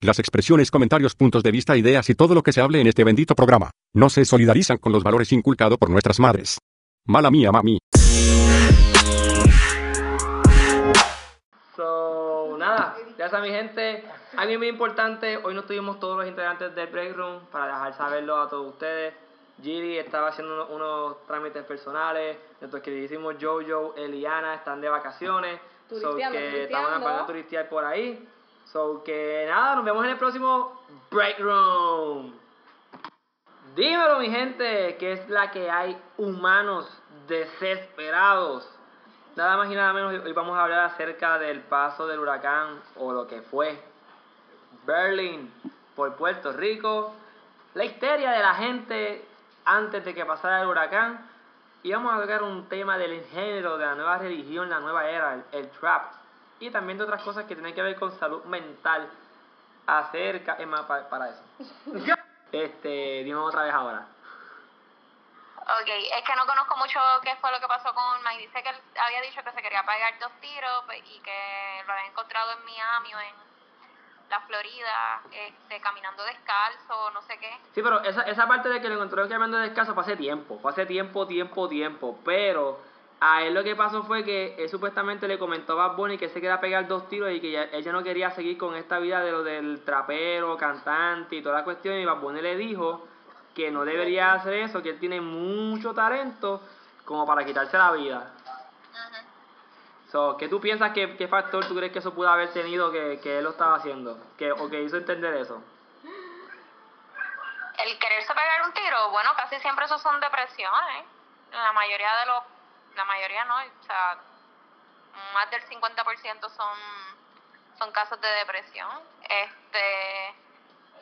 Las expresiones, comentarios, puntos de vista, ideas y todo lo que se hable en este bendito programa no se solidarizan con los valores inculcados por nuestras madres. Mala mía, mami. So, nada, ya saben mi gente, algo muy importante, hoy no tuvimos todos los integrantes del break room para dejar saberlo a todos ustedes. Giri estaba haciendo unos, unos trámites personales, nuestros queridísimos Jojo, Eliana están de vacaciones, so que turisteando. estaban van a turistear por ahí. So que nada, nos vemos en el próximo break room. Dímelo mi gente, que es la que hay humanos desesperados. Nada más y nada menos, hoy vamos a hablar acerca del paso del huracán o lo que fue Berlin por Puerto Rico, la histeria de la gente antes de que pasara el huracán y vamos a tocar un tema del género, de la nueva religión, la nueva era, el, el trap y también de otras cosas que tienen que ver con salud mental acerca, es más, pa- para eso. Este, dime otra vez ahora. Ok, es que no conozco mucho qué fue lo que pasó con Mike. Dice que él había dicho que se quería pegar dos tiros pe- y que lo había encontrado en Miami o en la Florida, este, caminando descalzo, no sé qué. Sí, pero esa, esa parte de que lo encontró caminando descalzo fue hace tiempo, fue hace tiempo, tiempo, tiempo, pero a él lo que pasó fue que él supuestamente le comentó a Bad Bunny que se quería pegar dos tiros y que ella no quería seguir con esta vida de lo del trapero, cantante y toda la cuestión y Bad Bunny le dijo que no debería hacer eso, que él tiene mucho talento como para quitarse la vida. So, ¿Qué tú piensas que qué factor tú crees que eso pudo haber tenido que, que él lo estaba haciendo? Que, o que hizo entender eso. El quererse pegar un tiro, bueno, casi siempre eso son depresiones. La mayoría de los, la mayoría no, o sea, más del 50% son, son casos de depresión. Este,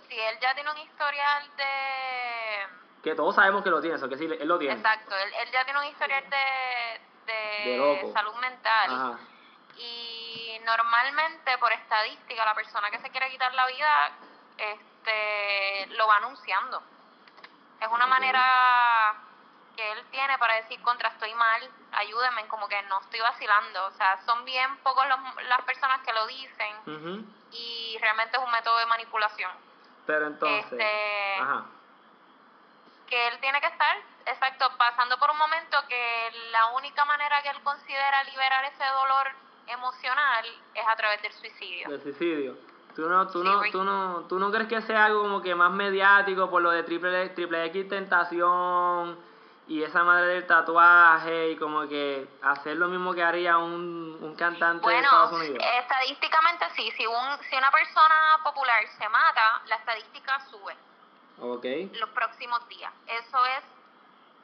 si él ya tiene un historial de, Que todos sabemos que lo tiene, eso que sí, él lo tiene. exacto, él, él ya tiene un historial de, de, salud mental. Ajá. Y normalmente, por estadística, la persona que se quiere quitar la vida este, lo va anunciando. Es una manera que él tiene para decir contra estoy mal, ayúdenme, como que no estoy vacilando. O sea, son bien pocos los- las personas que lo dicen y realmente es un método de manipulación. Pero entonces. Este- Ajá. que él tiene que estar, exacto, pasando por un momento que la única manera que él considera liberar ese dolor emocional es a través del suicidio. Del suicidio. ¿Tú no, tú, Sí, no, tú, no, ¿Tú no crees que sea algo como que más mediático por lo de triple, triple X Tentación y esa madre del tatuaje y como que hacer lo mismo que haría un, un cantante de Estados Unidos? estadísticamente sí, si, un, si una persona popular se mata, la estadística sube Ok. los próximos días. Eso es,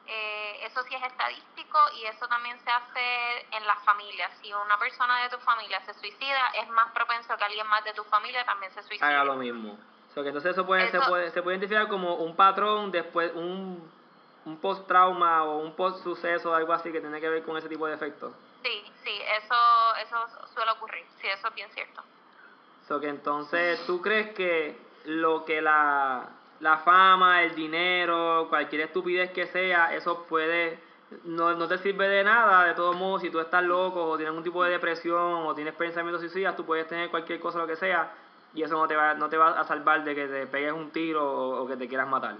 eh, eso sí es estadístico y eso también se hace en las familias. Si una persona de tu familia se suicida, es más propenso que alguien más de tu familia también se suicide. Haga lo mismo. O sea, que entonces eso puede, Se, puede, se puede identificar como un patrón después, un, un post-trauma o un post-suceso o algo así que tiene que ver con ese tipo de efectos. Sí, sí, eso, eso suele ocurrir, sí, eso es bien cierto. So que entonces, ¿tú crees que lo que la, la fama, el dinero, cualquier estupidez que sea, eso puede, no, no te sirve de nada, de todos modos, si tú estás loco o tienes algún tipo de depresión o tienes pensamientos suicidas, tú puedes tener cualquier cosa, lo que sea, y eso no te va, no te va a salvar de que te pegues un tiro o, o que te quieras matar.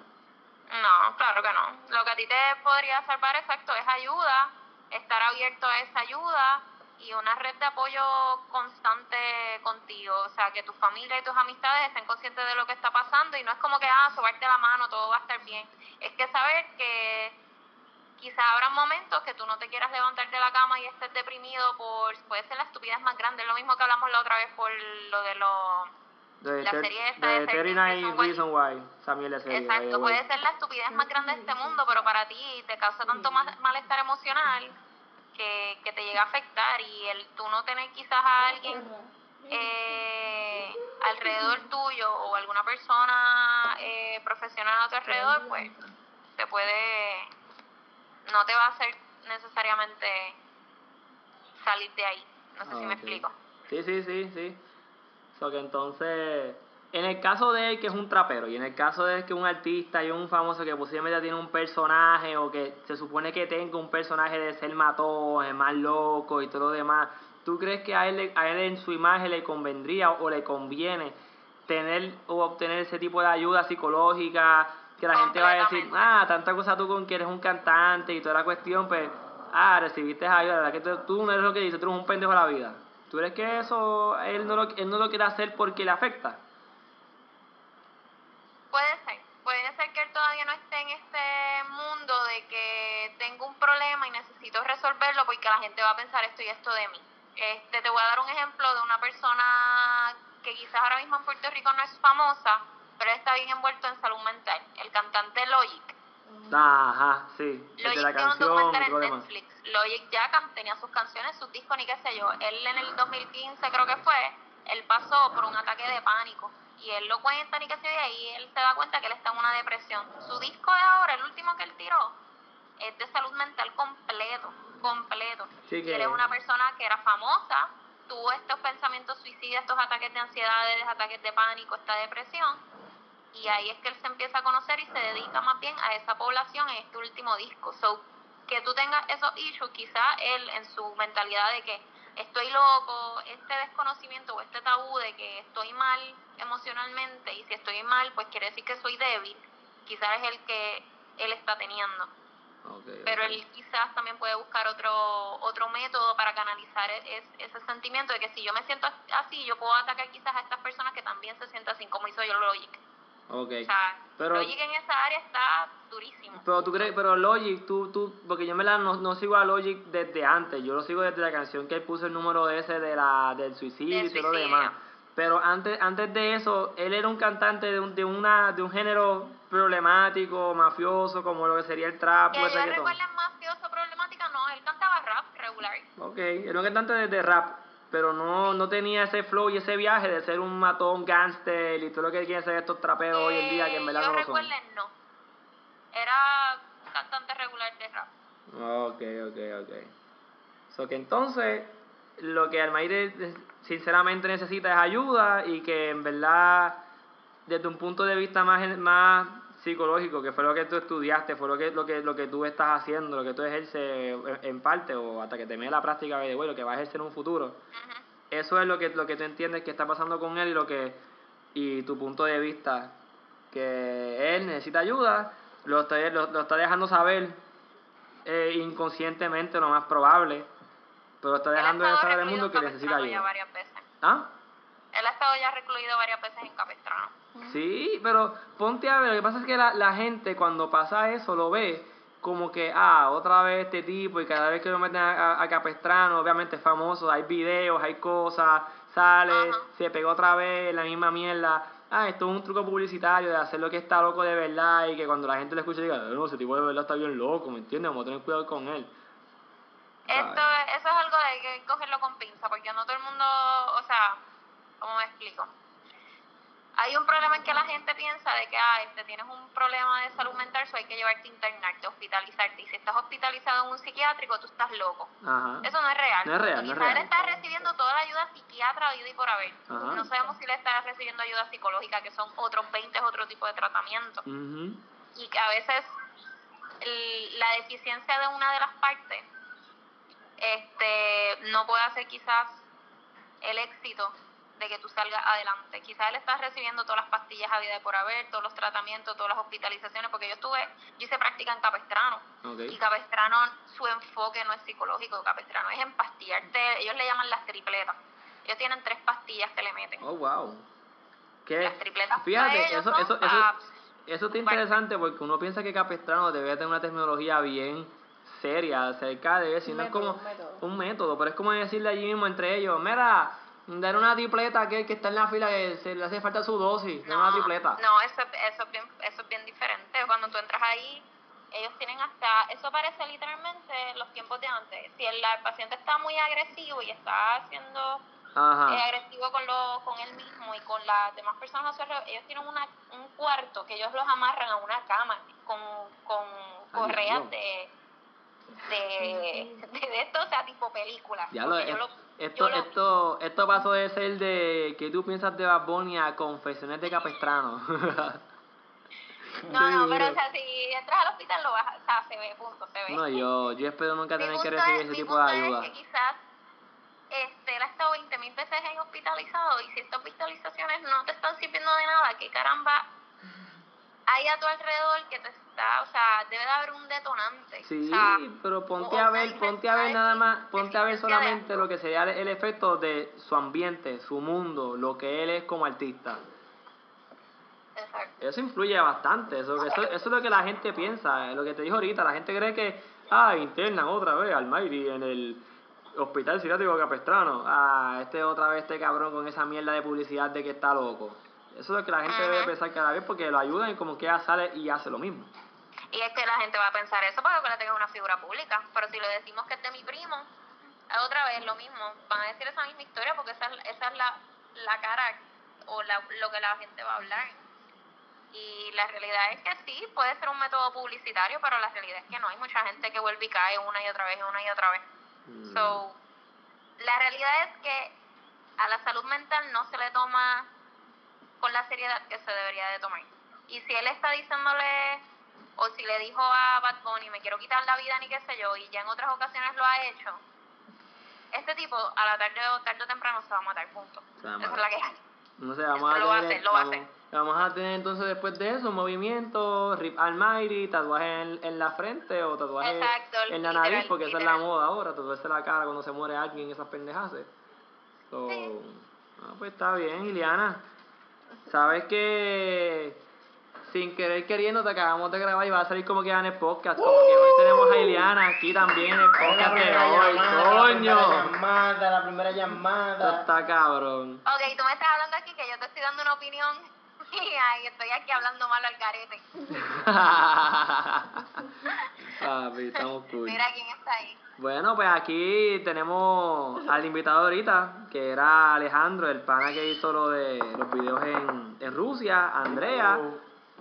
No, claro que no. Lo que a ti te podría salvar exacto es ayuda, estar abierto a esa ayuda y una red de apoyo constante contigo. O sea, que tu familia y tus amistades estén conscientes de lo que está pasando y no es como que, ah, sobarte la mano, todo va a estar bien. Es que saber que quizás habrá momentos que tú no te quieras levantar de la cama y estés deprimido por, puede ser la estupidez más grande, lo mismo que hablamos la otra vez por lo de los La serie esta de de 39 Reason Why. Samuel the Exacto, puede ser la estupidez más grande de este mundo, pero para ti te causa tanto ma- malestar emocional que, que te llega a afectar y el tú no tener quizás a alguien eh, alrededor tuyo o alguna persona eh, profesional a tu alrededor, pues te puede, no te va a hacer necesariamente salir de ahí. No sé si Ah, me explico. Sí, sí, sí, sí. So que entonces, en el caso de él que es un trapero y en el caso de él que es un artista y un famoso que posiblemente tiene un personaje o que se supone que tenga un personaje de ser matón, es más loco y todo lo demás, ¿tú crees que a él, a él en su imagen le convendría o le conviene tener o obtener ese tipo de ayuda psicológica, que la gente va a decir, ah, tanta cosa tú con que eres un cantante y toda la cuestión, pues, ah, recibiste ayuda, la verdad que tú, tú no eres lo que dices, tú eres un pendejo de la vida. ¿Tú crees que eso él no, lo, él no lo quiere hacer porque le afecta? Puede ser, puede ser que él todavía no esté en este mundo de que tengo un problema y necesito resolverlo porque la gente va a pensar esto y esto de mí. Este, te voy a dar un ejemplo de una persona que quizás ahora mismo en Puerto Rico no es famosa, pero está bien envuelto en salud mental, el cantante Logic. Ajá, sí. Logic de la tiene un canción, documental y todo en. Netflix. Logic ya tenía sus canciones, sus discos, ni qué sé yo. Él en el 2015 creo que fue, él pasó por un ataque de pánico. Y él lo cuenta, ni qué sé yo, y ahí él se da cuenta que él está en una depresión. Su disco de ahora, el último que él tiró, es de salud mental completo, completo. Sí, Y que- él es una persona que era famosa, tuvo estos pensamientos suicidas, estos ataques de ansiedad, ataques de pánico, esta depresión. Y ahí es que él se empieza a conocer y se dedica más bien a esa población en este último disco. So, que tú tengas esos issues, quizá él en su mentalidad de que estoy loco, este desconocimiento o este tabú de que estoy mal emocionalmente y si estoy mal, pues quiere decir que soy débil, quizás es el que él está teniendo pero él quizás también puede buscar otro otro método para canalizar e- es- ese sentimiento de que si yo me siento así, yo puedo atacar quizás a estas personas que también se sienten así, como hizo yo Logic. Ok. O sea, Pero- Logic en esa área está durísimo. Pero tú crees, pero Logic, tú, tú, porque yo me la no, no sigo a Logic desde antes, yo lo sigo desde la canción que él puso el número ese de la, del suicidio Del y todo lo demás. Pero antes, antes de eso, él era un cantante de un, de una, de un género problemático, mafioso, como lo que sería el trap Que el yo recuerdo mafioso problemática, no, él cantaba rap regular. Ok, era un cantante de, de rap, pero no, no tenía ese flow y ese viaje de ser un matón gangster y todo lo que quieren ser estos trapeos hoy en día que en verdad yo no lo son. no. Era cantante regular de rap. Ok, ok, ok. So que entonces lo que Almaire eh, sinceramente necesita es ayuda y que en verdad desde un punto de vista más, más psicológico, que fue lo que tú estudiaste, fue lo que, lo que, lo que tú estás haciendo, lo que tú ejerces en- parte o hasta que te la práctica de bueno, que vas a ejercer en un futuro. Eso es lo que, lo que tú entiendes que está pasando con él y lo que y tu punto de vista que él necesita ayuda, lo está, lo, lo está dejando saber eh, inconscientemente lo más probable, pero está dejando de saber al mundo que necesita ayuda. ¿Ah? Él ha estado ya recluido varias veces en Capistrano. Sí, pero ponte a ver, lo que pasa es que la, la gente cuando pasa eso lo ve como que, ah, otra vez este tipo y cada vez que lo meten a, a- a Capestrano, obviamente es famoso, hay videos, hay cosas, sale, Ajá. se pegó otra vez la misma mierda. Ah, esto es un truco publicitario de hacer lo que está loco de verdad y que cuando la gente lo escuche diga, no, ese tipo de verdad está bien loco, ¿me entiendes? Vamos a tener cuidado con él. Esto, eso es algo de que cogerlo con pinza, porque no todo el mundo, o sea, ¿cómo me explico? Hay un problema en que la gente piensa de que, ah, este, tienes un problema de salud mental, so hay que llevarte a internarte, hospitalizarte. Y si estás hospitalizado en un psiquiátrico, tú estás loco. Ajá. Eso no es real. No es real, no es él está recibiendo toda la ayuda psiquiatra y por haber. Ajá. No sabemos si le está recibiendo ayuda psicológica, que son otros 20 otro tipo de tratamiento Ujú. y que a veces el- la deficiencia de una de las partes este no puede hacer quizás el éxito de que tú salgas adelante. Quizás él está recibiendo todas las pastillas a vida de por haber, todos los tratamientos, todas las hospitalizaciones, porque yo estuve, yo hice práctica en Capestrano y Capestrano su enfoque no es psicológico, Capestrano es empastillarte, ellos le llaman las tripletas. Ellos tienen tres pastillas que le meten. Oh, wow. ¿Qué? Las tripletas para Fíjate, ellos eso, son eso, eso, Eso está interesante porque uno piensa que Capestrano debe tener una tecnología bien seria acerca de eso. y no es como un método. un método, pero es como decirle allí mismo entre ellos, mira, dar una tripleta a aquel que está en la fila que se le hace falta su dosis, no, una tripleta. No, eso, eso, es bien, eso es bien diferente. Cuando tú entras ahí, ellos tienen hasta, eso parece literalmente los tiempos de antes. Si el, el paciente está muy agresivo y está siendo eh, agresivo con, lo, con él mismo y con las demás personas ellos tienen una, un cuarto que ellos los amarran a una cama con, con correas de, de, de, de esto, o sea, tipo película. Ya lo, lo- esto, yo lo- esto, esto pasó de ser de que tú piensas de Bad Bunny a confesiones de Capestrano. No, no, pero o sea, si entras al hospital lo vas, o sea, se ve, punto, se ve. no, yo, yo espero nunca Mi tener que recibir es- ese tipo de punto es ayuda. que quizás este, él ha estado 20.000 veces en hospitalizado y si estas hospitalizaciones no te están sirviendo de nada, ¿qué caramba hay a tu alrededor que te o sea, debe de haber un detonante? Sí, o sea, pero ponte a ver, ponte a ver nada más, ponte a ver solamente lo que sería el, efecto de su ambiente, su mundo, lo que él es como artista. Exacto. Eso influye bastante, eso, eso, eso es lo que la gente piensa, lo que te dijo ahorita, la gente cree que, ah, internan otra vez al Mayri en el hospital psiquiátrico capestrano, ah, este otra vez este cabrón con esa mierda de publicidad de que está loco. Eso es lo que la gente debe pensar cada vez porque lo ayudan y como que ella sale y hace lo mismo. Y es que la gente va a pensar eso porque le tenga una figura pública. Pero si le decimos que es de mi primo, es otra vez lo mismo. Van a decir esa misma historia porque esa, es- esa es la, la cara o la, lo que la gente va a hablar. Y la realidad es que sí, puede ser un método publicitario, pero la realidad es que no. Hay mucha gente que vuelve y cae una y otra vez una y otra vez. Mm. So, la realidad es que a la salud mental no se le toma con la seriedad que se debería de tomar. Y si él está diciéndole, o si le dijo a Bad Bunny, me quiero quitar la vida ni qué sé yo, y ya en otras ocasiones lo ha hecho, este tipo a la tarde o tarde o temprano se va a matar, punto. Se va a Esa es la que hay. No sé, vamos a Lo va a tener, hacer, vamos, vamos a tener entonces después de eso movimientos, Rip Almighty, tatuaje en, en la frente o tatuaje Exacto, en la nariz, porque esa es la moda ahora, tatuarse la cara cuando se muere alguien, esas pendejas. So, Sí. ah, pues está bien, Iliana. Sabes que sin querer queriendo te acabamos de grabar y va a salir como que en el podcast. Como que hoy tenemos a Iliana aquí también en el podcast de hoy. llamada, La primera ¡Coño! llamada, la primera Esto llamada. está cabrón. Ok, tú me estás hablando aquí que yo te estoy dando una opinión mía y estoy aquí hablando mal al carete. Papi, estamos cool. Mira quién está ahí. Bueno, pues aquí tenemos al invitado ahorita, que era Alejandro, el pana que hizo lo de los videos en, en Rusia, Andrea,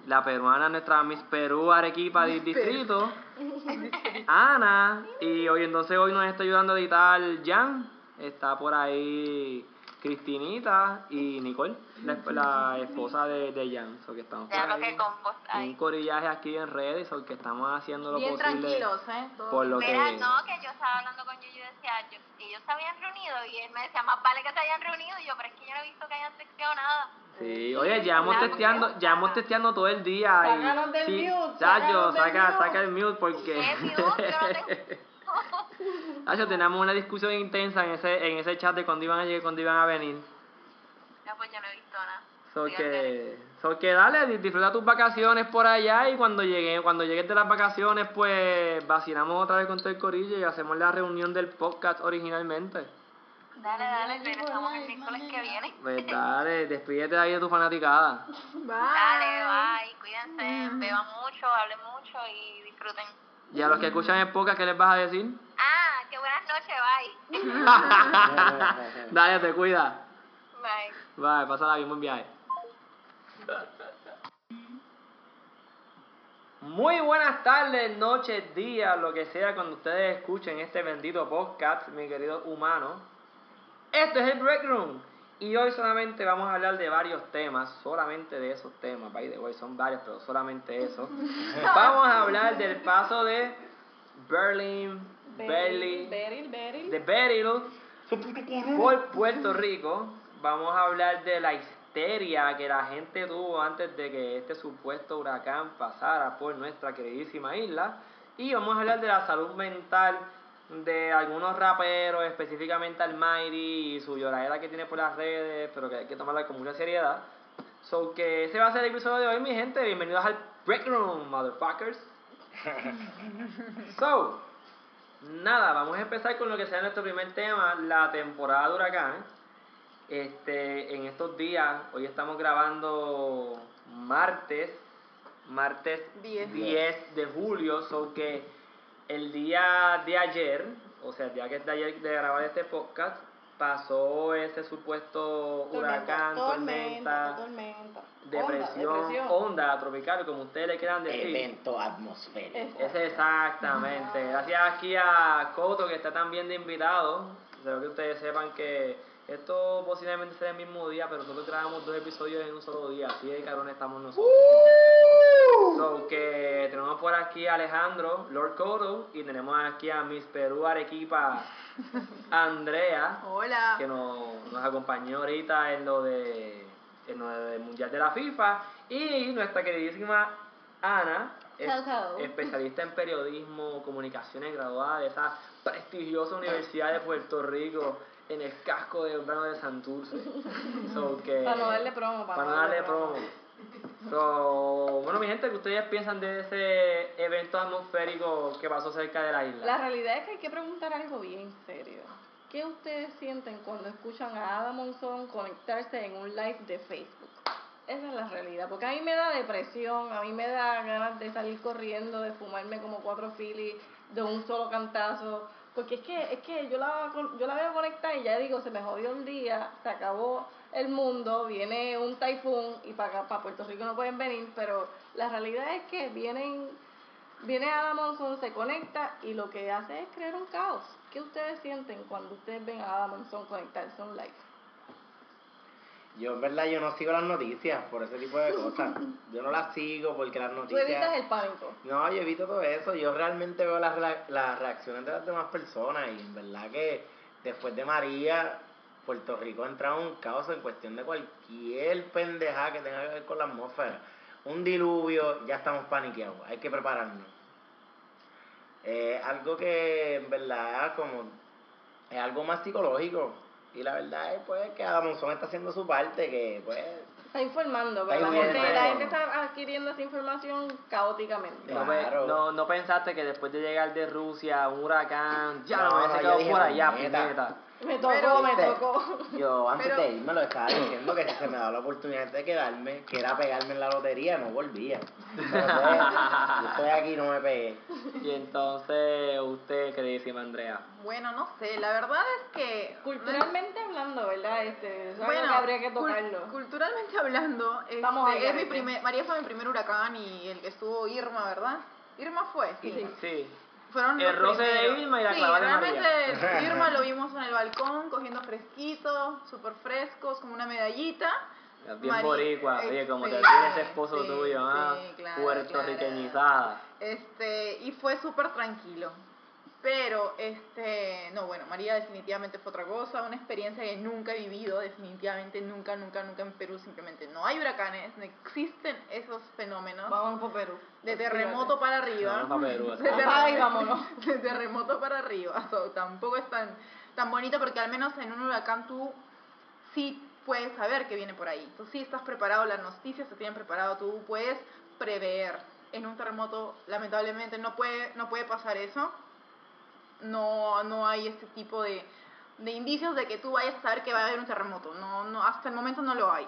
la peruana, nuestra Miss Perú Arequipa del distrito, Ana, y hoy entonces hoy nos está ayudando a editar Jan, está por ahí Cristinita y Nicole, la, la esposa de, de Jan, so que estamos por ahí. Un corillaje aquí en redes, so que estamos haciendo lo Bien posible tranquilos, ¿eh? Todo por lo Mira, que... no, que yo estaba hablando con Yuyu y decía, yo, ellos se habían reunido y él me decía, más vale que se hayan reunido y yo, pero es que yo no he visto que hayan texteado nada. Sí, oye, llevamos testeando, llevamos testeando todo el día. y- Sácalos del sí, mute, saca, mute. saca el mute porque. ¿Qué no Chacho, teníamos una discusión intensa en ese, en ese chat de cuándo iban a llegar, cuándo iban a venir. Ya pues yo no he visto nada. So que, so que dale, di- disfruta tus vacaciones por allá y cuando llegue, cuando llegues de las vacaciones, pues vacilamos otra vez con todo el corillo y hacemos la reunión del podcast originalmente. Dale, dale, regresamos el miércoles que viene. Pues dale, despídete ahí de tu fanaticada. Dale, bye, cuídense, beban mucho, hablen mucho y disfruten. Y a los que escuchan el podcast, ¿qué les vas a decir? Ah, que buenas noches, bye. dale, te cuida. Bye. Bye, pásala bien, buen viaje. Muy buenas tardes, noches, días, lo que sea cuando ustedes escuchen este bendito podcast, mi querido humano. Este es el Break Room. Y hoy solamente vamos a hablar de varios temas, solamente de esos temas, by the way, son varios, pero solamente eso. vamos a hablar del paso de Berlin, Berlin, Beryl, Beryl. de Beryl por Puerto Rico. Vamos a hablar de la histeria que la gente tuvo antes de que este supuesto huracán pasara por nuestra queridísima isla. Y vamos a hablar de la salud mental de algunos raperos, específicamente Almighty y su lloradera que tiene por las redes, pero que hay que tomarla con mucha seriedad. So que ese va a ser el episodio de hoy, mi gente. Bienvenidos al Break Room, motherfuckers. So, nada, vamos a empezar con lo que sea nuestro primer tema, la temporada de huracanes. Este, en estos días, hoy estamos grabando martes, martes Diez. 10 de julio, so que el día de ayer, o sea, el día que es de ayer de grabar este podcast, pasó ese supuesto huracán, tormenta, tormenta. depresión, Onda, depresión. onda tropical, como ustedes le quieran decir. Evento atmosférico. Ese exactamente. Gracias aquí a Coto que está también de invitado. Espero que ustedes sepan que esto posiblemente sea el mismo día, pero nosotros grabamos dos episodios en un solo día. Así de cabrón estamos nosotros. So que tenemos por aquí a Alejandro, Lord Coro, y tenemos aquí a Miss Perú Arequipa, Andrea, Hola. que nos, nos acompañó ahorita en lo de en lo del Mundial de la FIFA, y nuestra queridísima Ana, es- especialista en periodismo, comunicaciones, graduada de esa prestigiosa Universidad de Puerto Rico en el casco de Urbano de Santurce. So que- Para no darle promo, para para no darle promo. So, bueno, mi gente, ¿qué ustedes piensan de ese evento atmosférico que pasó cerca de la isla? La realidad es que hay que preguntar algo bien serio. ¿Qué ustedes sienten cuando escuchan a Ada Monzón conectarse en un live de Facebook? Esa es la realidad, porque a mí me da depresión, a mí me da ganas de salir corriendo, de fumarme como cuatro filis de un solo cantazo, porque es que es que yo la yo la veo conectada y ya digo, se me jodió un día, se acabó el mundo, viene un taifún y para para Puerto Rico no pueden venir, pero la realidad es que vienen Viene Ada Monzón, se conecta y lo que hace es crear un caos. ¿Qué ustedes sienten cuando ustedes ven a Ada Monzón conectarse a un live? Yo en verdad yo no sigo las noticias por ese tipo de cosas. Yo no las sigo porque las Tú evitas noticias... el pánico. No, yo evito todo eso. Yo realmente veo las, las reacciones de las demás personas y en verdad que después de María, Puerto Rico ha entrado en un caos en cuestión de cualquier pendejada que tenga que ver con la atmósfera. Un diluvio, ya estamos paniqueados. Hay que prepararnos. Eh, algo que en verdad como es algo más psicológico. Y la verdad es pues que Adam Monzón está haciendo su parte, que pues Está informando, pero Está la gente, la gente está adquiriendo esa información caóticamente. No, Claro. no, no pensaste que después de llegar de Rusia, un huracán, ya No, no, no, dije, por allá. Me tocó, Pero, me tocó. Yo antes Pero- de irme lo estaba diciendo que si se me daba la oportunidad de quedarme, que era pegarme en la lotería, no volvía. Pues, yo estoy aquí y no me pegué. Y entonces, usted, queridísima Andrea. Bueno, no sé, la verdad es que... Culturalmente hablando, ¿verdad? Este, eso Bueno, que habría que cul- tocarlo. culturalmente hablando, este, Vamos al es mi primer, María fue mi primer huracán y el que estuvo Irma, ¿verdad? Irma fue, sí. Sí. Fueron El los roce de. Irma y la sí, clavada de realmente Irma lo vimos en el balcón cogiendo fresquito, súper frescos, como una medallita. Bien Mari- boricua, oye, como te tiene ese esposo sí, tuyo, ah, claro, puertorriqueñizada. Este, y fue súper tranquilo. Pero, este, no, bueno, María definitivamente fue otra cosa, una experiencia que nunca he vivido, definitivamente nunca, nunca, nunca en Perú simplemente no hay huracanes, no existen esos fenómenos Vamos por Perú. de terremoto para arriba. Vamos pa' Perú, de, terremoto- Ay, vámonos. de terremoto para arriba. So, tampoco es tan, tan bonito porque al menos en un huracán tú sí puedes saber que viene por ahí. Tú sí estás preparado, las noticias te tienen preparado, tú puedes prever. En un terremoto, lamentablemente, no puede, no puede pasar eso. No, no hay ese tipo de, de indicios de que tú vayas a saber que va a haber un terremoto. No, no, hasta el momento no lo hay.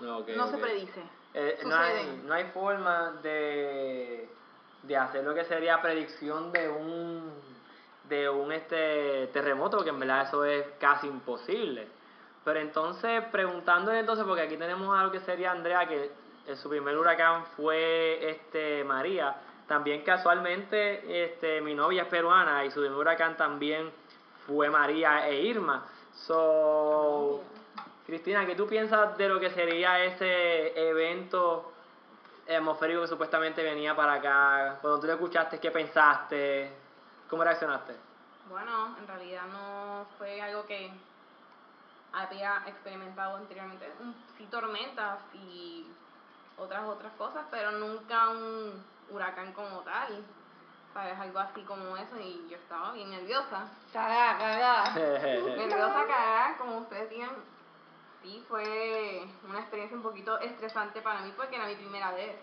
No se predice. Eh, no, hay, no hay forma de, de hacer lo que sería predicción de un de un este terremoto, porque en verdad eso es casi imposible. Pero entonces, preguntándole entonces, porque aquí tenemos algo que sería Andrea, que su primer huracán fue este María. También casualmente este mi novia es peruana y su huracán también fue María e Irma. So, Cristina, ¿qué tú piensas de lo que sería ese evento atmosférico que supuestamente venía para acá? Cuando tú lo escuchaste, ¿qué pensaste? ¿Cómo reaccionaste? Bueno, en realidad no fue algo que había experimentado anteriormente. Sí tormentas y otras otras cosas, pero nunca un huracán como tal. ¿Sabes? Algo así como eso y yo estaba bien nerviosa. Cagá. Nerviosa cagada, como ustedes digan. Sí, fue una experiencia un poquito estresante para mí porque era mi primera vez.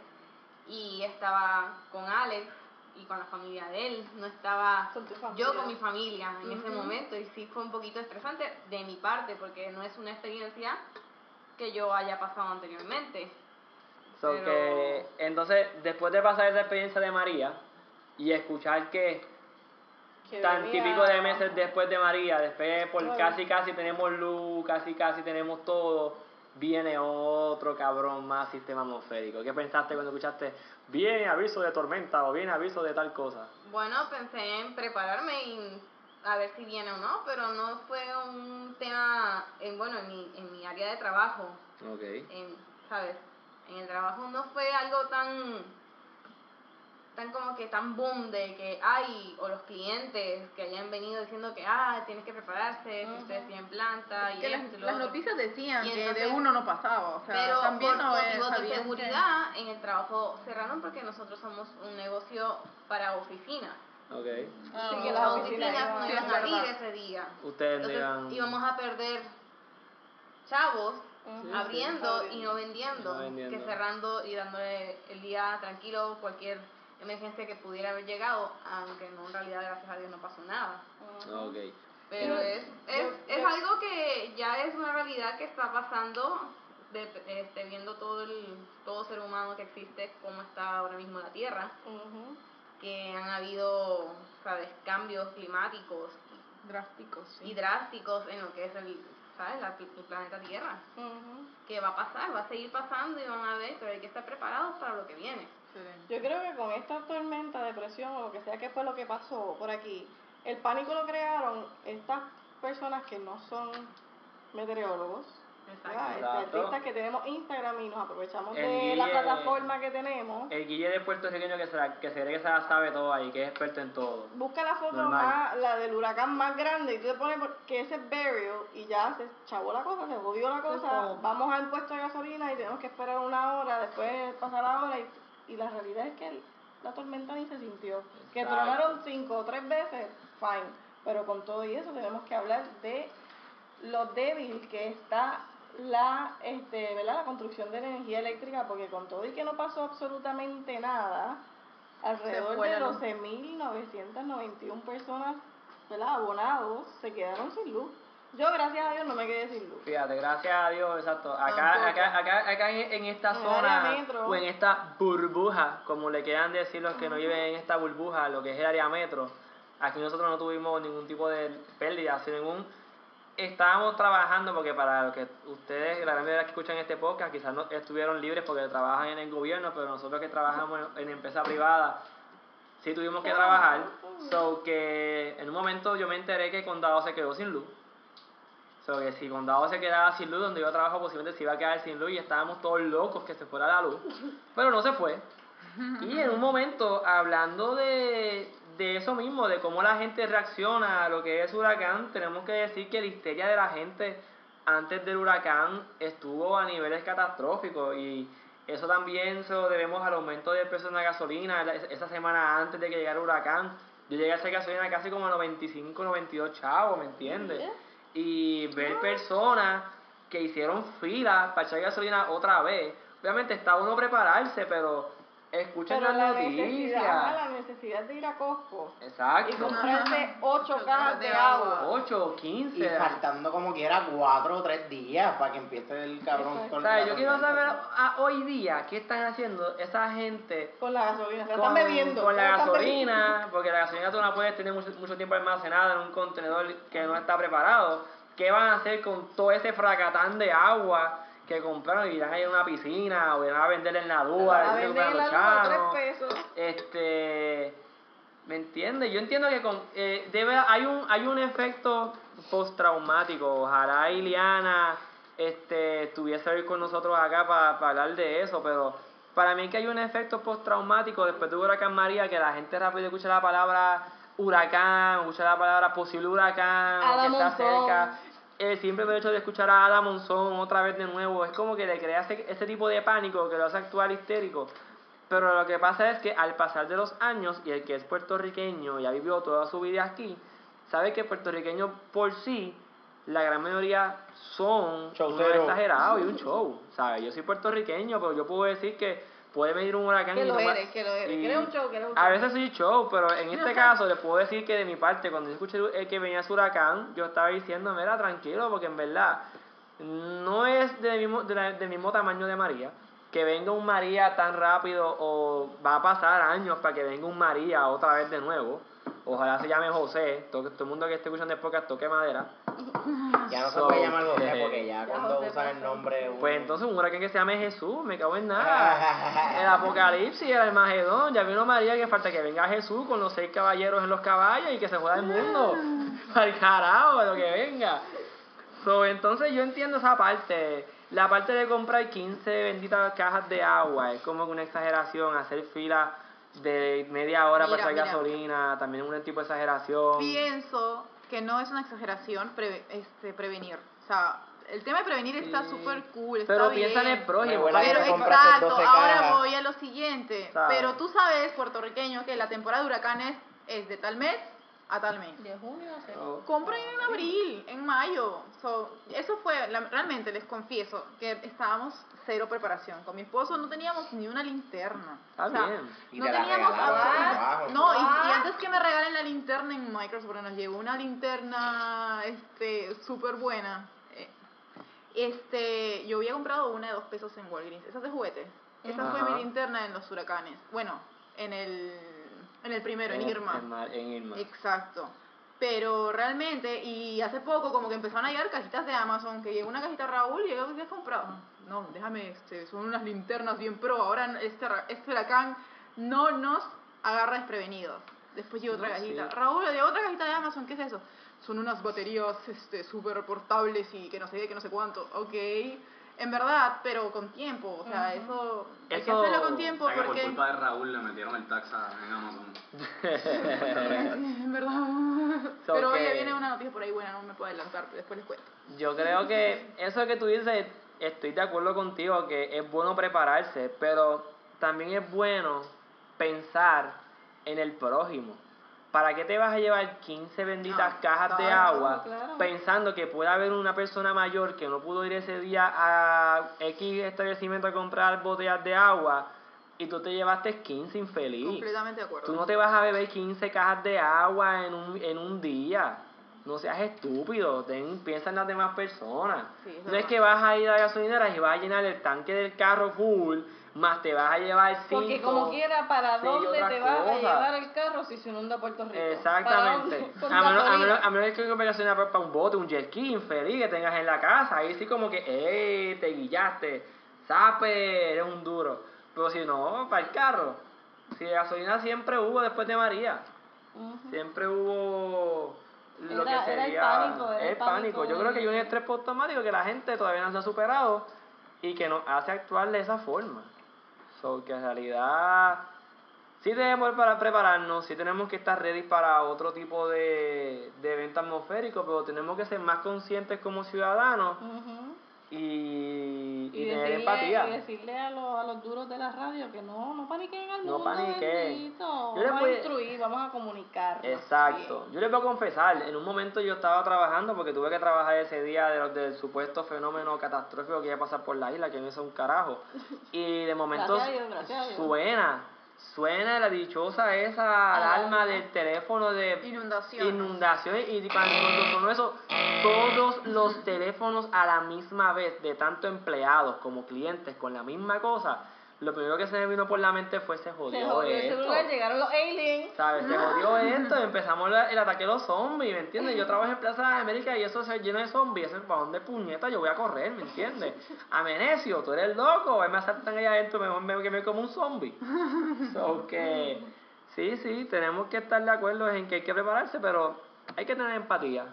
Y estaba con Alex y con la familia de él. No estaba Con yo con mi familia en ese momento y sí fue un poquito estresante de mi parte porque no es una experiencia que yo haya pasado anteriormente. So Pero- que, entonces, después de pasar esa experiencia de María y escuchar que Que tan venía- típico de meses después de María, después por Ay. casi casi tenemos luz, casi casi tenemos todo, viene otro cabrón más sistema atmosférico. ¿Qué pensaste cuando escuchaste viene aviso de tormenta o viene aviso de tal cosa? Bueno, pensé en prepararme y a ver si viene o no, pero no fue un tema, en, bueno, en mi, en mi área de trabajo, Ok. en, ¿sabes? En el trabajo no fue algo tan están como que tan boom de que hay, o los clientes que hayan venido diciendo que, ah, tienes que prepararse, que ustedes tienen planta y que las, esto las otro. noticias decían Y que entonces- de uno no pasaba, o sea, Pero también por no es- motivos de sabían que- seguridad en el trabajo cerraron porque nosotros somos un negocio para oficinas. Ok. Ah, Sí, Y que las las oficinas no iban es a abrir ese día. Ustedes Entonces íbamos a perder chavos Ujú. abriendo y no vendiendo, Y no vendiendo. que cerrando y dándole el día tranquilo cualquier emergencia que pudiera haber llegado, aunque no en realidad gracias a Dios no pasó nada. Ok. Pero es, es, es algo que ya es una realidad que está pasando, de, este, viendo todo el todo ser humano que existe, cómo está ahora mismo la Tierra, que han habido, sabes, cambios climáticos drásticos, sí. y drásticos en lo que es el, ¿sabes? La- el planeta Tierra. Ujú. Que va a pasar, va a seguir pasando y van a ver, pero hay que estar preparados para lo que viene. Excelente. Yo creo que con esta tormenta, depresión o lo que sea que fue lo que pasó por aquí, el pánico lo crearon estas personas que no son meteorólogos, ¿verdad? Este, Exacto. artistas que tenemos Instagram y nos aprovechamos El de la Guille- plataforma que tenemos. El guille de puertorriqueño que se, la- que se cree que se la sabe todo ahí, que es experto en todo. Busca la foto Normal. más, la del huracán más grande y tú le pones que ese es burial y ya se chavó la cosa, se jodió la cosa, vamos al puesto de gasolina y tenemos que esperar una hora, después pasa la hora y, y la realidad es que el- la tormenta ni se sintió. Que tronaron cinco o tres veces, fine, pero con todo y eso tenemos que hablar de lo débil que está la este ¿verdad? la construcción de energía eléctrica porque con todo y que no pasó absolutamente nada alrededor de la luz. 12.991 personas ¿verdad? abonados se quedaron sin luz yo gracias a Dios no me quedé sin luz Fíjate, gracias a Dios, exacto. Acá, acá, acá, acá en, esta En zona o en esta burbuja, como le quieran decir los que no viven en esta burbuja, lo que es el área metro, aquí nosotros no tuvimos ningún tipo de pérdida, sino ningún... Estábamos trabajando porque para lo que ustedes, la gran mayoría que escuchan este podcast, quizás no estuvieron libres porque trabajan en el gobierno, pero nosotros que trabajamos en, en empresa privada, sí tuvimos que trabajar. So que en un momento yo me enteré que condado se quedó sin luz. So que si Condado se quedaba sin luz, donde yo trabajo posiblemente se iba a quedar sin luz y estábamos todos locos que se fuera la luz. Pero no se fue. Y en un momento, hablando de, de eso mismo, de cómo la gente reacciona a lo que es huracán, tenemos que decir que la histeria de la gente antes del huracán estuvo a niveles catastróficos y eso también se lo debemos al aumento del precio de la gasolina esa semana antes de que llegara el huracán. Yo llegué a hacer gasolina casi como a 95, 92 chavos, ¿me entiendes? Y ver personas que hicieron fila para echar gasolina otra vez. Obviamente está uno prepararse, pero escuchen pero las la necesidad noticias. la necesidad de ir a Costco y Exacto. comprarse ocho Ocho cajas de agua 8 o Y 15. faltando como quiera cuatro o tres días para que empiece el cabrón Exacto. con O sea, la yo quiero saber ah, hoy día qué están haciendo esa gente con la gasolina se con, están bebiendo con la gasolina, porque la gasolina tú no la puedes tener mucho, mucho tiempo almacenada en un contenedor que no está preparado. ¿Qué van a hacer con todo ese fracatán de agua que compraron y irán a ir a una piscina o irán a vender en la duda? a vender la tres pesos Este, ¿me entiendes? Yo entiendo que con, eh, debe, hay un hay un efecto postraumático. Ojalá Iliana este, estuviese hoy con nosotros acá para hablar de eso, pero para mí que hay un efecto postraumático después de Huracán María, que la gente rápido escucha la palabra huracán, escucha la palabra posible huracán, que está cerca. El simple hecho de escuchar a Ada Monzón otra vez de nuevo, es como que le crea ese, ese tipo de pánico que lo hace actuar histérico. Pero lo que pasa es que al pasar de los años, y el que es puertorriqueño y ha vivido toda su vida aquí, sabe que puertorriqueños por sí, la gran mayoría son exagerados y un show. ¿sabes? Yo soy puertorriqueño, pero yo puedo decir que puede venir un huracán Que y lo no eres, que lo eres, que eres un show, que eres un A show. veces soy show, pero en este caso les puedo decir que de mi parte, cuando yo escuché eh, que venía ese huracán, yo estaba diciendo, mira, tranquilo, porque en verdad no es del mismo, de la- del mismo tamaño de María. Que venga un María tan rápido o va a pasar años para que venga un María otra vez de nuevo. Ojalá se llame José. Todo, todo el mundo que esté escuchando el podcast toque madera. Ya no se puede llamar José eh, porque ya, cuando José usan el nombre. uno- Pues entonces un huracán que se llame Jesús, me cago en nada. El apocalipsis, el Armagedón, ya vino María que falta que venga Jesús con los seis caballeros en los caballos y que se juega el mundo. Al carajo, lo que venga. So, entonces yo entiendo esa parte. La parte de comprar 15 benditas cajas de agua es como que una exageración, hacer fila de media hora para Mira, echar mira. gasolina, también un tipo de exageración. Pienso que no es una exageración preve- este, prevenir. O sea, el tema de prevenir está súper cool, está Pero bien. piensa en el prójimo. Pero exacto, 12 ahora voy a lo siguiente. ¿Sabes? Pero tú sabes, puertorriqueño, que la temporada de huracanes es de tal mes a tal mes. De junio a septiembre. Oh. Compren en abril, en mayo. So, eso fue, la- realmente les confieso que estábamos cero preparación. Con mi esposo no teníamos ni una linterna. Está O sea, bien. Y no te teníamos. No, y, y antes que me regalen la linterna en Microsoft, porque nos llegó una linterna este súper buena. eh, Este, yo había comprado una de dos pesos en Walgreens. Esa es de juguete. Esa fue Ajá. mi linterna en los huracanes. Bueno, en el, en el primero, en, Irma. En, Mar- en Irma. Exacto. Pero realmente, y hace poco como que empezaron a llegar cajitas de Amazon, que llegó una cajita Raúl y yo ¿qué has comprado? No, déjame, este, son unas linternas bien pro, ahora este, este huracán no nos agarra desprevenidos. Después llegó otra No, cajita. sí. Raúl, llegó otra cajita de Amazon, ¿qué es eso? Son unas baterías este, súper portables y que no sé qué, que no sé cuánto. Ok, en verdad, pero con tiempo, o sea, eso, hay que Eso- hacerlo con tiempo por culpa de Raúl le metieron el taxa en Amazon. En verdad. So Pero que- oye, viene una noticia por ahí buena, no me puedo adelantar, pero después les cuento. Yo creo que eso que tú dices, estoy de acuerdo contigo, que es bueno prepararse, pero también es bueno pensar en el prójimo. ¿Para qué te vas a llevar 15 benditas Ah, cajas de agua claro. pensando que puede haber una persona mayor que no pudo ir ese día a X establecimiento a comprar botellas de agua y tú te llevaste 15 infeliz? Completamente de acuerdo. Tú no te vas a beber 15 cajas de agua en un, en un día. No seas estúpido, ten, piensa en las demás personas. Sí, no es que vas a ir a la gasolinera y vas a llenar el tanque del carro full, más te vas a llevar cinco. Porque como quiera, ¿para dónde te vas a llevar el carro si se inunda Puerto Rico? ¿Para Exactamente. A menos, a, menos, a menos que para, un bote, un jet ski infeliz que tengas en la casa. Ahí sí como que, ¡eh! Te guillaste. Sape, eres un duro. Pero si no, para el carro. Si gasolina siempre hubo después de María. Siempre hubo lo Era- que era el sería pánico, era el pánico. Yo creo que hay un de- estrés postraumático que la gente todavía no se ha superado y que nos hace actuar de esa forma. So, que en realidad sí tenemos para prepararnos, sí tenemos que estar ready para otro tipo de, de evento atmosférico, pero tenemos que ser más conscientes como ciudadanos y, decirle, empatía. y decirle a, los, a los duros de la radio que no, no paniquen al No mundo. paniquen. bendito. Yo les Vamos voy- a instruir, vamos a comunicar. Exacto. Yo les voy a confesar, en un momento yo estaba trabajando porque tuve que trabajar ese día de los- del supuesto fenómeno catastrófico que iba a pasar por la isla, que no hizo un carajo. Y de momento Gracias Dios, gracias suena, suena la dichosa esa alarma del teléfono de Inundación. inundación y cuando cuando sonó eso, todos los teléfonos a la misma vez, de tanto empleados como clientes con la misma cosa, lo primero que se me vino por la mente fue se jodió, Se jodió el esto. celular, llegaron los aliens. ¿Sabes? Se jodió esto, empezamos la- el ataque de los zombies, ¿me entiendes? Yo trabajo en Plaza de las Américas y eso se lleno de zombies, eso es para dónde puñeta yo voy a correr, ¿me entiendes? Amenecio, tú eres loco, ahí me asaltan allá adentro, mejor me que me como un zombie. So que, sí, sí, tenemos que estar de acuerdo en que hay que prepararse, pero hay que tener empatía.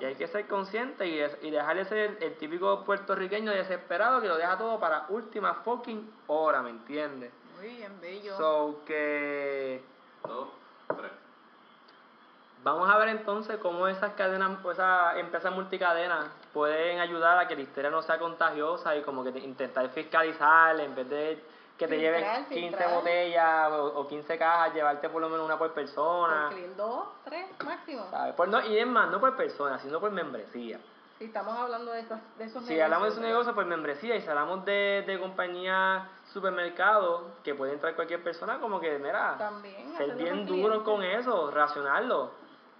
Y hay que ser consciente y, es- y dejar de ser el, el típico puertorriqueño desesperado que lo deja todo para última fucking hora, ¿me entiendes? Muy bien, bello. So que Dos, tres. vamos a ver entonces cómo esas cadenas, esas empresas multicadenas pueden ayudar a que la histeria no sea contagiosa y como que te- intentar fiscalizar en vez de que te lleves 15 filtrar. botellas o, o 15 cajas, llevarte por lo menos una por persona. El dos, tres máximo. ¿sabes? Por no, y es más, no por persona, sino por membresía. Si estamos hablando de, esas, de esos Si hablamos de su ¿verdad? negocio, pues membresía. Y si hablamos de, de compañías, supermercados, que puede entrar cualquier persona, como que, mira, También, ser bien duro con eso, racionarlo.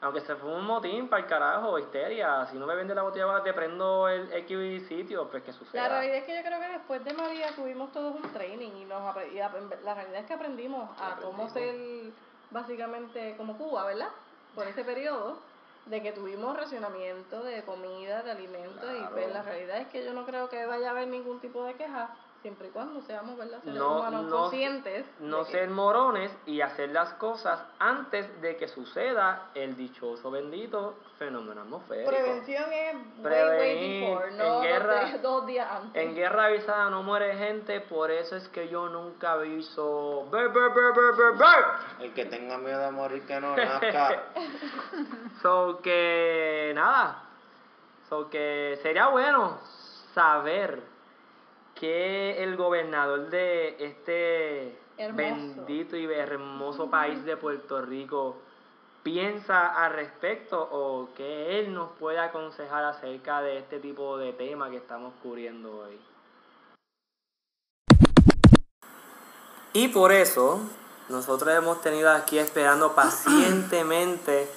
Aunque se fue un motín para el carajo, histeria. Si no me vende la botella, te prendo el X sitio, pues que La suceda. realidad es que yo creo que después de María tuvimos todos un training y, nos y la realidad es que aprendimos a cómo ser básicamente como Cuba, ¿verdad? Por ese periodo de que tuvimos racionamiento de comida, de alimentos y pues la realidad es que yo no creo que vaya a haber ningún tipo de queja siempre y cuando seamos, ¿verdad? Seres No, humanos no- conscientes. no que- ser morones y hacer las cosas antes de que suceda el dichoso bendito fenómeno atmosférico. Prevención es way, way Prevenir before, en no dos guerra- días- dos días antes. En guerra avisada no muere gente, por eso es que yo nunca aviso. El que tenga miedo de morir que no nazca. So que nada. So que sería bueno saber que el gobernador de este Hermoso. bendito y hermoso país de Puerto Rico piensa al respecto o que él nos puede aconsejar acerca de este tipo de tema que estamos cubriendo hoy. Y por eso nosotros hemos tenido aquí esperando pacientemente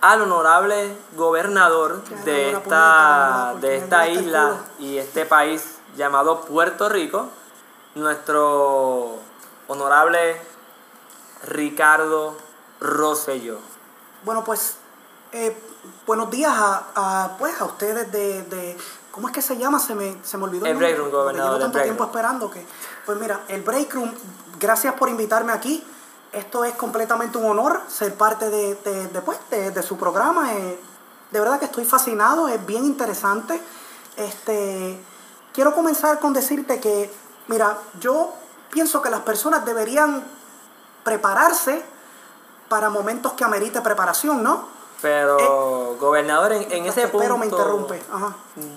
al honorable gobernador de esta, de esta isla y este país llamado Puerto Rico, nuestro honorable Ricardo Rosselló. Bueno, pues, eh, buenos días a, a, pues, a ustedes de, de- ¿Cómo es que se llama? Se me, se me olvidó. El Break Room, gobernador, Llevo tanto Break tiempo Room. esperando que... Pues mira, el Break Room, gracias por invitarme aquí. Esto es completamente un honor ser parte de, de, de, pues, de- de su programa. eh, de verdad que estoy fascinado, es bien interesante. Este, quiero comenzar con decirte que, mira, yo pienso que las personas deberían prepararse para momentos que amerite preparación, ¿no? Pero, gobernador, en, en ese punto Pero me interrumpe. Ajá.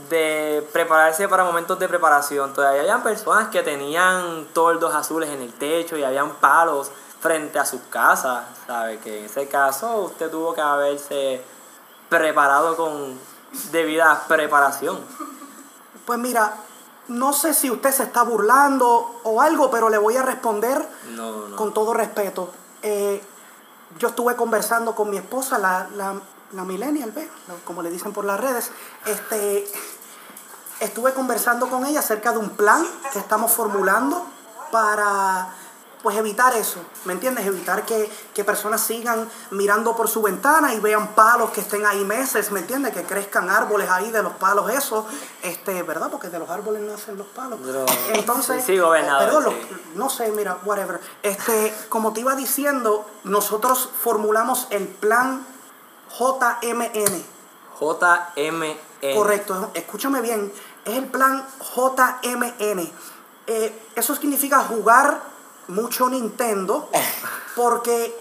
de prepararse para momentos de preparación, todavía habían personas que tenían toldos azules en el techo y habían palos frente a sus casas, ¿sabe? Que en ese caso usted tuvo que haberse preparado con debida preparación. Pues mira, no sé si usted se está burlando o algo, pero le voy a responder No, no. con todo respeto. Eh, yo estuve conversando con mi esposa, la, la, la millennial, como le dicen por las redes. Este, estuve conversando con ella acerca de un plan que estamos formulando para pues evitar eso, ¿me entiendes? Evitar que, que personas sigan mirando por su ventana y vean palos que estén ahí meses, ¿me entiendes? Que crezcan árboles ahí de los palos esos, este, ¿verdad? Porque de los árboles nacen los palos. Pero- Entonces, sí, gobernador, los- sí. no sé, mira, whatever. Este, como te iba diciendo, nosotros formulamos el plan JMN. JMN. Correcto, escúchame bien, es el plan JMN. Eh, eso significa jugar mucho Nintendo, porque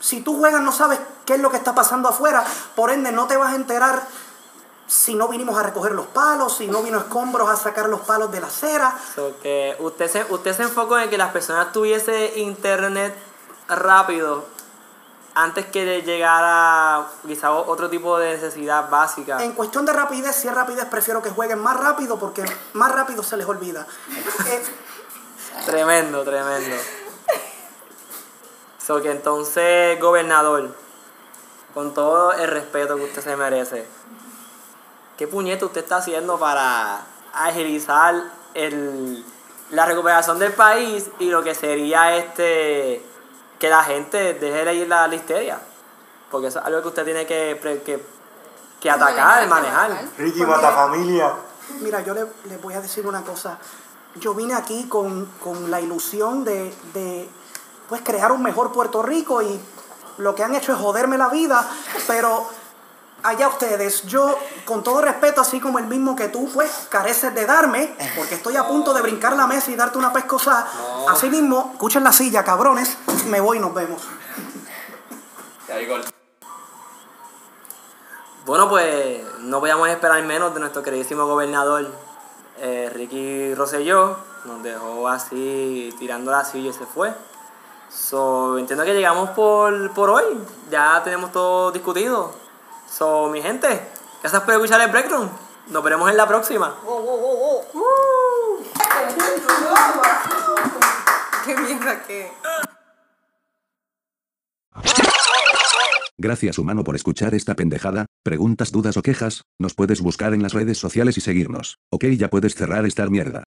si tú juegas no sabes qué es lo que está pasando afuera, por ende no te vas a enterar si no vinimos a recoger los palos, si no vino escombros a sacar los palos de la acera. So que usted se, usted se enfocó en que las personas tuviese internet rápido antes que le llegara quizá o- otro tipo de necesidad básica. En cuestión de rapidez, si es rapidez, prefiero que jueguen más rápido porque más rápido se les olvida. Eh, Tremendo, tremendo. So que entonces, gobernador, con todo el respeto que usted se merece, ¿qué puñete usted está haciendo para agilizar el, la recuperación del país y lo que sería este que la gente deje de ir la, la histeria? Porque eso es algo que usted tiene que, pre- que, que atacar, manejar. Ricky mata familia. Mira, yo le, les voy a decir una cosa. Yo vine aquí con, con la ilusión de, de, pues, crear un mejor Puerto Rico y lo que han hecho es joderme la vida, pero allá ustedes, yo con todo respeto, así como el mismo que tú, pues careces de darme, porque estoy a punto de brincar la mesa y darte una pescosa. Así mismo, escuchen la silla, cabrones, me voy y nos vemos. Bueno, pues no podíamos esperar menos de nuestro queridísimo gobernador eh, Ricky Rosselló. Nos dejó así tirando la silla y se fue. So, entiendo que llegamos por, por hoy. Ya tenemos todo discutido. So, mi gente, gracias por escuchar el Break Room. Nos veremos en la próxima. Qué mierda que. Gracias humano por escuchar esta pendejada, preguntas, dudas o quejas, nos puedes buscar en las redes sociales y seguirnos. Ok ya puedes cerrar esta mierda.